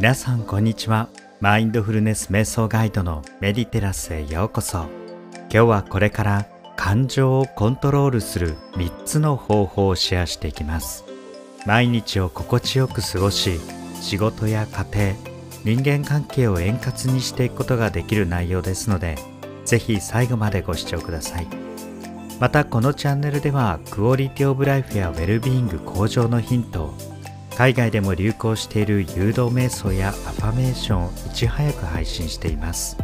皆さんこんにちは。マインドフルネス瞑想ガイドのメディテラスへようこそ。今日はこれから感情をコントロールする3つの方法をシェアしていきます。毎日を心地よく過ごし仕事や家庭人間関係を円滑にしていくことができる内容ですのでぜひ最後までご視聴ください。またこのチャンネルではクオリティオブライフやウェルビーイング向上のヒントを海外でも流行している誘導瞑想やアファメーションをいち早く配信しています。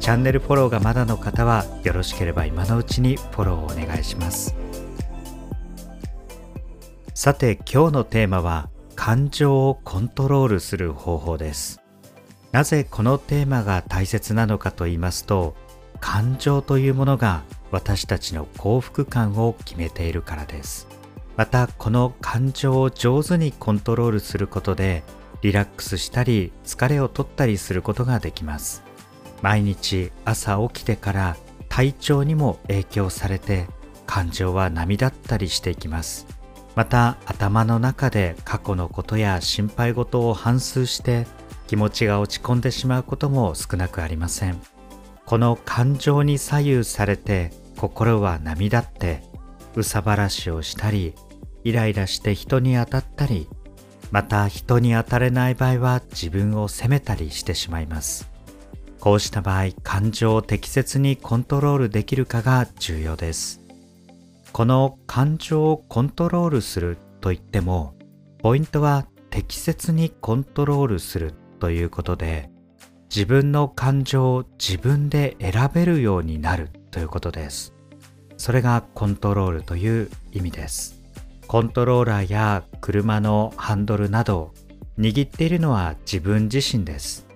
チャンネルフォローがまだの方はよろしければ今のうちにフォローをお願いします。さて今日のテーマは感情をコントロールする方法です。なぜこのテーマが大切なのかと言いますと感情というものが私たちの幸福感を決めているからです。またこの感情を上手にコントロールすることでリラックスしたり疲れを取ったりすることができます。毎日朝起きてから体調にも影響されて感情は波立ったりしていきます。また頭の中で過去のことや心配事を反芻して気持ちが落ち込んでしまうことも少なくありません。この感情に左右されて心は波立って憂さ晴らしをしたりイライラして人に当たったりまた人に当たれない場合は自分を責めたりしてしまいます。こうした場合感情を適切にコントロールできるかが重要です。この感情をコントロールするといってもポイントは適切にコントロールするということで自分の感情を自分で選べるようになるということです。それがコントロールという意味です。コントローラーや車のハンドルなど握っているのは自分自身です。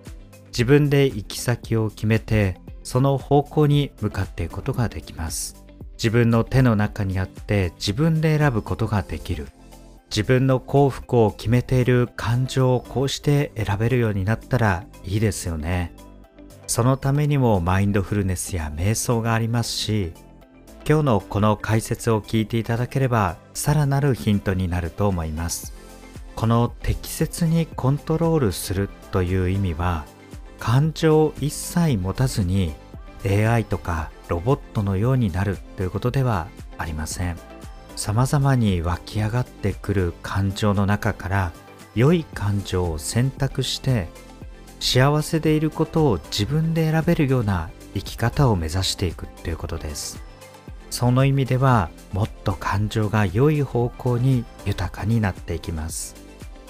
自分で行き先を決めてその方向に向かっていくことができます。自分の手の中にあって自分で選ぶことができる。自分の幸福を決めている感情をこうして選べるようになったらいいですよね。そのためにもマインドフルネスや瞑想がありますし今日のこの解説を聞いていただければさらなるヒントになると思います。この適切にコントロールするという意味は感情を一切持たずに AI とかロボットのようになるということではありません。様々に湧き上がってくる感情の中から良い感情を選択して幸せでいることを自分で選べるような生き方を目指していくということです。その意味ではもっと感情が良い方向に豊かになっていきます。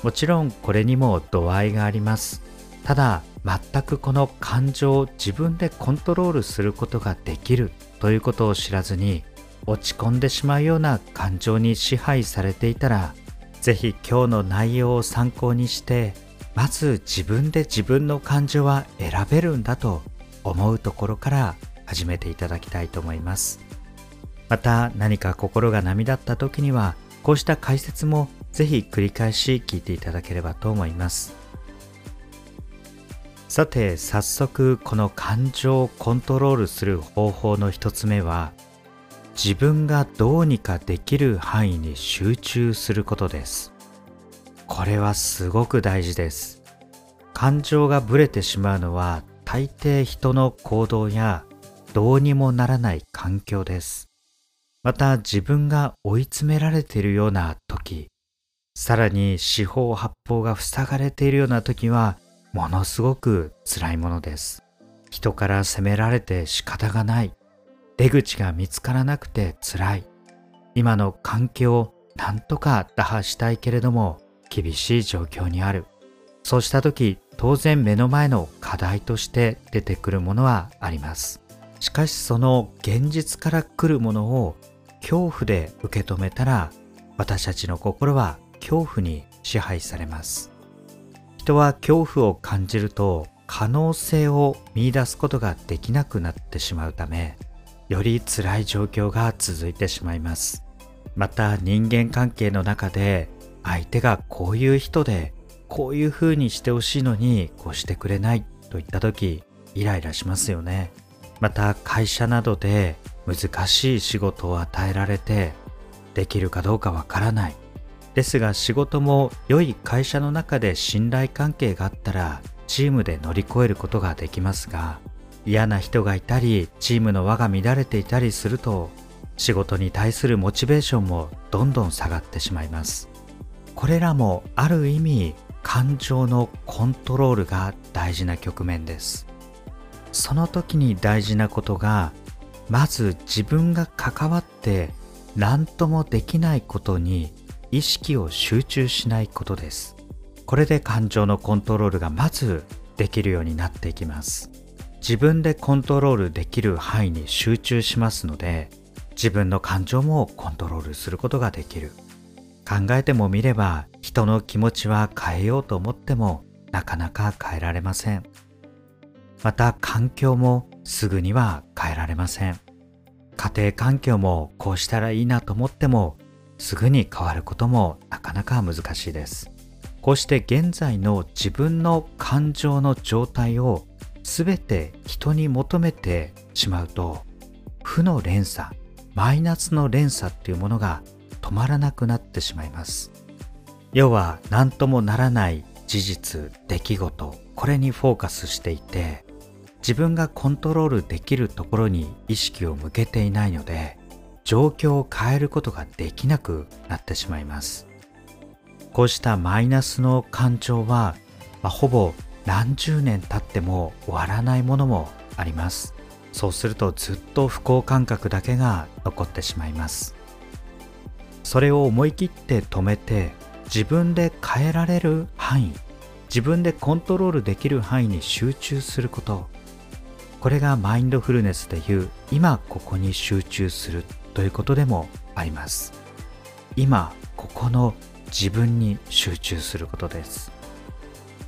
もちろんこれにも度合いがあります。ただ全くこの感情を自分でコントロールすることができるということを知らずに落ち込んでしまうような感情に支配されていたらぜひ今日の内容を参考にしてまず自分で自分の感情は選べるんだと思うところから始めていただきたいと思います。また何か心が波立った時にはこうした解説もぜひ繰り返し聞いていただければと思います。さて早速この感情をコントロールする方法の一つ目は自分がどうにかできる範囲に集中することです。これはすごく大事です。感情がぶれてしまうのは大抵人の行動やどうにもならない環境です。また自分が追い詰められているような時さらに四方八方が塞がれているような時はものすごく辛いものです。人から責められて仕方がない。出口が見つからなくて辛い。今の環境をなんとか打破したいけれども厳しい状況にある。そうした時当然目の前の課題として出てくるものはあります。しかしその現実から来るものを恐怖で受け止めたら私たちの心は恐怖に支配されます。人は恐怖を感じると可能性を見出すことができなくなってしまうためより辛い状況が続いてしまいます。また人間関係の中で相手がこういう人でこういう風にしてほしいのにこうしてくれないといった時イライラしますよね。また会社などで難しい仕事を与えられてできるかどうかわからない。ですが仕事も良い会社の中で信頼関係があったらチームで乗り越えることができますが嫌な人がいたりチームの輪が乱れていたりすると仕事に対するモチベーションもどんどん下がってしまいます。これらもある意味感情のコントロールが大事な局面です。その時に大事なことがまず自分が関わって何ともできないことに意識を集中しないことです。これで感情のコントロールがまずできるようになっていきます。自分でコントロールできる範囲に集中しますので自分の感情もコントロールすることができる。考えてもみれば人の気持ちは変えようと思ってもなかなか変えられません。また環境もすぐには変えられません。家庭環境もこうしたらいいなと思ってもすぐに変わることもなかなか難しいです。こうして現在の自分の感情の状態を全て人に求めてしまうと負の連鎖マイナスの連鎖っていうものが止まらなくなってしまいます。要は何ともならない事実出来事これにフォーカスしていて自分がコントロールできるところに意識を向けていないので状況を変えることができなくなってしまいます。こうしたマイナスの感情は、まあ、ほぼ何十年経っても終わらないものもあります。そうするとずっと不幸感覚だけが残ってしまいます。それを思い切って止めて自分で変えられる範囲自分でコントロールできる範囲に集中することこれがマインドフルネスでいう今ここに集中するということでもあります。今ここの自分に集中することです。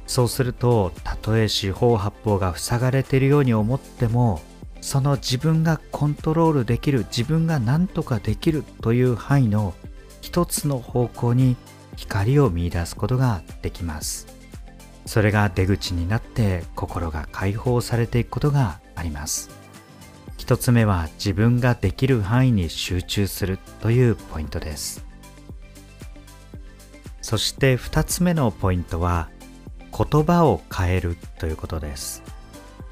そうするとたとえ四方八方が塞がれているように思ってもその自分がコントロールできる自分が何とかできるという範囲の一つの方向に光を見いだすことができます。それが出口になって心が解放されていくことがあります。一つ目は自分ができる範囲に集中するというポイントです。そして二つ目のポイントは言葉を変えるということです。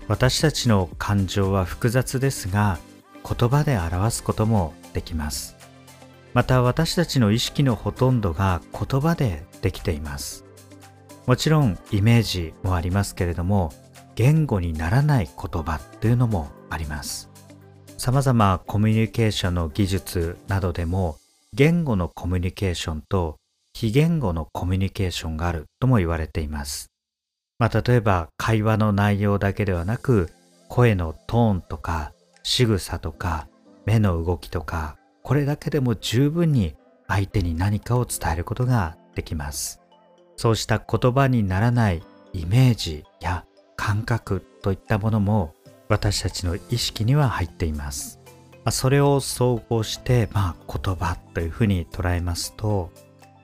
私たちの感情は複雑ですが言葉で表すこともできます。また私たちの意識のほとんどが言葉でできています。もちろんイメージもありますけれども言語にならない言葉っていうのもあります。様々コミュニケーションの技術などでも言語のコミュニケーションと非言語のコミュニケーションがあるとも言われています。まあ、例えば会話の内容だけではなく声のトーンとか仕草とか目の動きとかこれだけでも十分に相手に何かを伝えることができます。そうした言葉にならないイメージや感覚といったものも私たちの意識には入っています、ま、それを総合して、まあ、言葉というふうに捉えますと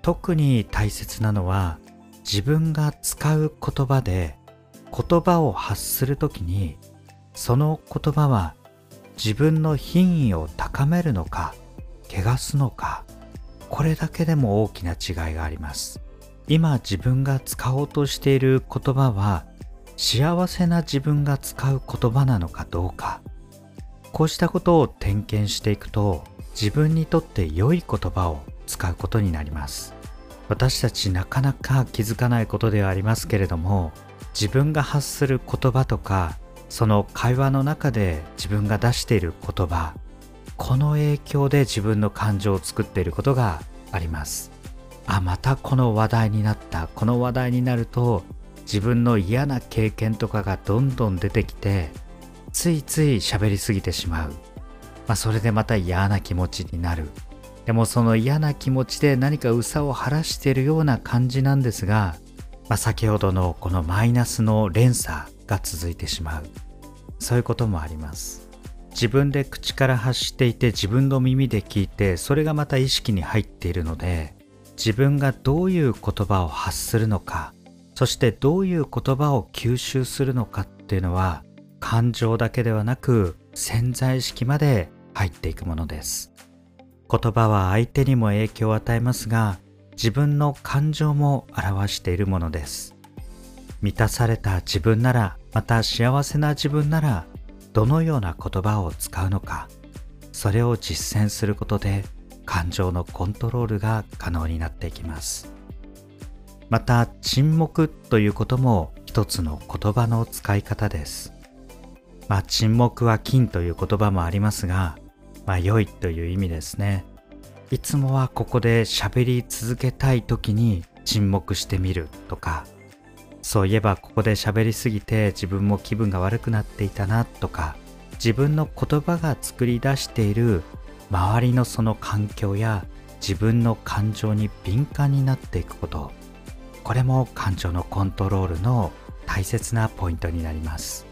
特に大切なのは自分が使う言葉で言葉を発するときにその言葉は自分の品位を高めるのか汚すのかこれだけでも大きな違いがあります。今自分が使おうとしている言葉は幸せな自分が使う言葉なのかどうか。こうしたことを点検していくと自分にとって良い言葉を使うことになります。私たちなかなか気づかないことではありますけれども自分が発する言葉とかその会話の中で自分が出している言葉この影響で自分の感情を作っていることがあります。あまたこの話題になった。この話題になると自分の嫌な経験とかがどんどん出てきてついつい喋りすぎてしまう、まあ、それでまた嫌な気持ちになる。でもその嫌な気持ちで何か憂さを晴らしているような感じなんですが、まあ、先ほどのこのマイナスの連鎖が続いてしまう。そういうこともあります。自分で口から発していて自分の耳で聞いてそれがまた意識に入っているので自分がどういう言葉を発するのかそしてどういう言葉を吸収するのかっていうのは感情だけではなく潜在意識まで入っていくものです。言葉は相手にも影響を与えますが自分の感情も表しているものです。満たされた自分ならまた幸せな自分ならどのような言葉を使うのか。それを実践することで感情のコントロールが可能になっていきます。また沈黙ということも一つの言葉の使い方です。まあ沈黙は金という言葉もありますがまあ良いという意味ですね。いつもはここで喋り続けたい時に沈黙してみるとかそういえばここで喋りすぎて自分も気分が悪くなっていたなとか自分の言葉が作り出している周りのその環境や自分の感情に敏感になっていくこと。これも感情のコントロールの大切なポイントになります。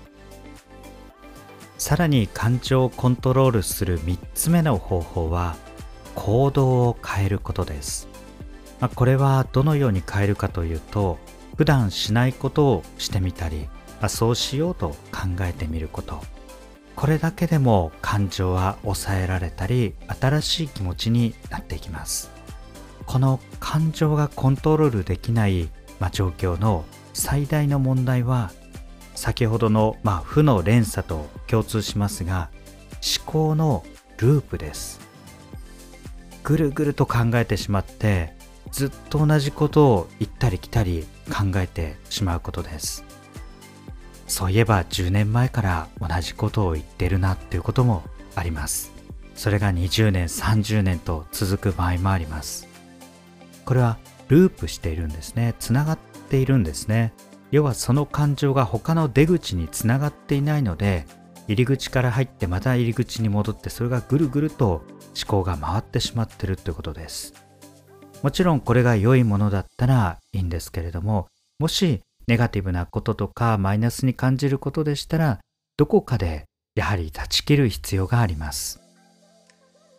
さらに感情をコントロールする3つ目の方法は行動を変えることです、まあ、これはどのように変えるかというと普段しないことをしてみたり、まあ、そうしようと考えてみること。これだけでも感情は抑えられたり新しい気持ちになっていきます。この感情がコントロールできない、まあ、状況の最大の問題は先ほどの、まあ、負の連鎖と共通しますが思考のループです。ぐるぐると考えてしまってずっと同じことを行ったり来たり考えてしまうことです。そういえば10年前から同じことを言ってるなっていうこともあります。それが20年30年と続く場合もあります。これはループしているんですね。つながっているんですね。要はその感情が他の出口につながっていないので入り口から入ってまた入り口に戻ってそれがぐるぐると思考が回ってしまってるということです。もちろんこれが良いものだったらいいんですけれどももしネガティブなこととかマイナスに感じることでしたらどこかでやはり断ち切る必要があります。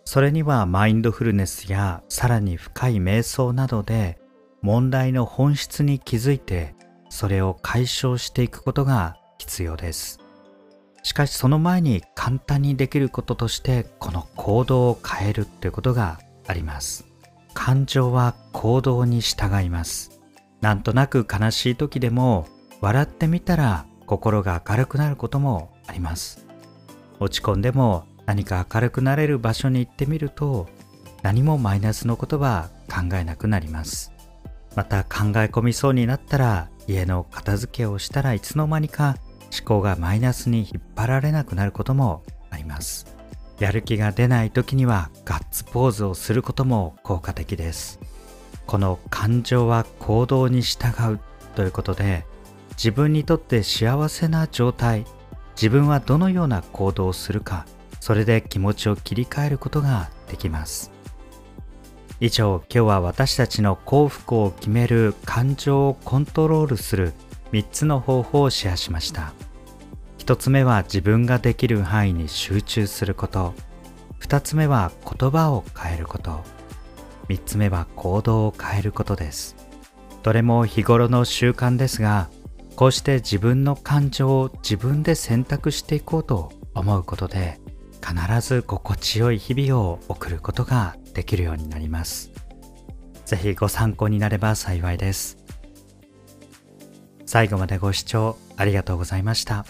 それにはマインドフルネスやさらに深い瞑想などで問題の本質に気づいてそれを解消していくことが必要です。しかしその前に簡単にできることとしてこの行動を変えるということがあります。感情は行動に従います。なんとなく悲しい時でも笑ってみたら心が明るくなることもあります。落ち込んでも何か明るくなれる場所に行ってみると何もマイナスのことは考えなくなります。また考え込みそうになったら家の片付けをしたらいつの間にか思考がマイナスに引っ張られなくなることもあります。やる気が出ない時にはガッツポーズをすることも効果的です。この感情は行動に従うということで自分にとって幸せな状態自分はどのような行動をするかそれで気持ちを切り替えることができます。以上今日は私たちの幸福を決める感情をコントロールする3つの方法をシェアしました。1つ目は自分ができる範囲に集中すること。2つ目は言葉を変えること。3つ目は行動を変えることです。どれも日頃の習慣ですがこうして自分の感情を自分で選択していこうと思うことで必ず心地よい日々を送ることができるようになります是非ご参考になれば幸いです最後までご視聴ありがとうございました。